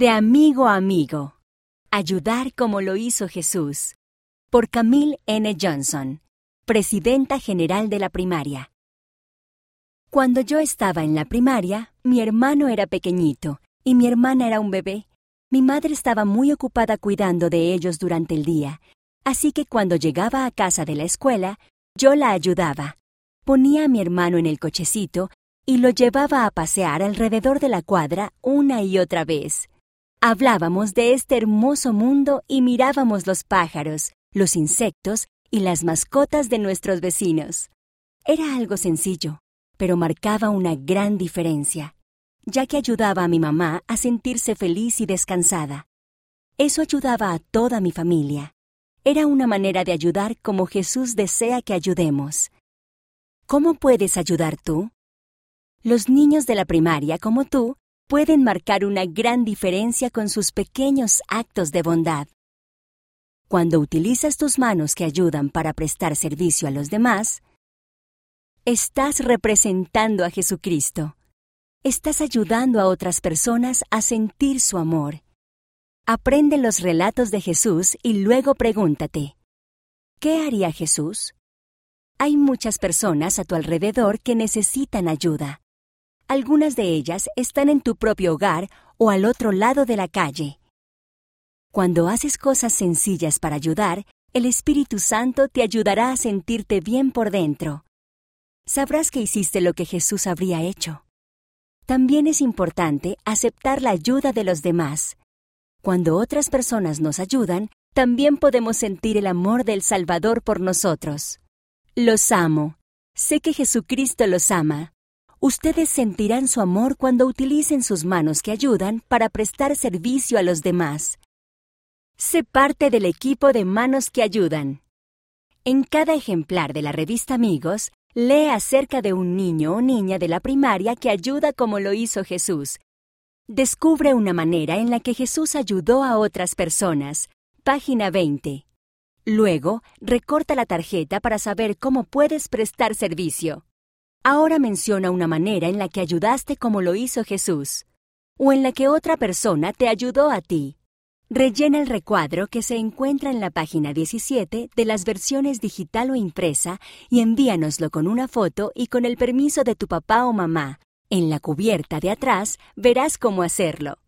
De amigo a amigo. Ayudar como lo hizo Jesús. Por Camille N. Johnson, Presidenta General de la Primaria. Cuando yo estaba en la primaria, mi hermano era pequeñito y mi hermana era un bebé. Mi madre estaba muy ocupada cuidando de ellos durante el día, así que cuando llegaba a casa de la escuela, yo la ayudaba. Ponía a mi hermano en el cochecito y lo llevaba a pasear alrededor de la cuadra una y otra vez. Hablábamos de este hermoso mundo y mirábamos los pájaros, los insectos y las mascotas de nuestros vecinos. Era algo sencillo, pero marcaba una gran diferencia, ya que ayudaba a mi mamá a sentirse feliz y descansada. Eso ayudaba a toda mi familia. Era una manera de ayudar como Jesús desea que ayudemos. ¿Cómo puedes ayudar tú? Los niños de la primaria como tú pueden marcar una gran diferencia con sus pequeños actos de bondad. Cuando utilizas tus manos que ayudan para prestar servicio a los demás, estás representando a Jesucristo. Estás ayudando a otras personas a sentir su amor. Aprende los relatos de Jesús y luego pregúntate, ¿qué haría Jesús? Hay muchas personas a tu alrededor que necesitan ayuda. Algunas de ellas están en tu propio hogar o al otro lado de la calle. Cuando haces cosas sencillas para ayudar, el Espíritu Santo te ayudará a sentirte bien por dentro. Sabrás que hiciste lo que Jesús habría hecho. También es importante aceptar la ayuda de los demás. Cuando otras personas nos ayudan, también podemos sentir el amor del Salvador por nosotros. Los amo. Sé que Jesucristo los ama. Ustedes sentirán su amor cuando utilicen sus manos que ayudan para prestar servicio a los demás. Sé parte del equipo de manos que ayudan. En cada ejemplar de la revista Amigos, lee acerca de un niño o niña de la primaria que ayuda como lo hizo Jesús. Descubre una manera en la que Jesús ayudó a otras personas. Página 20. Luego, recorta la tarjeta para saber cómo puedes prestar servicio. Ahora menciona una manera en la que ayudaste como lo hizo Jesús, o en la que otra persona te ayudó a ti. Rellena el recuadro que se encuentra en la página 17 de las versiones digital o impresa y envíanoslo con una foto y con el permiso de tu papá o mamá. En la cubierta de atrás verás cómo hacerlo.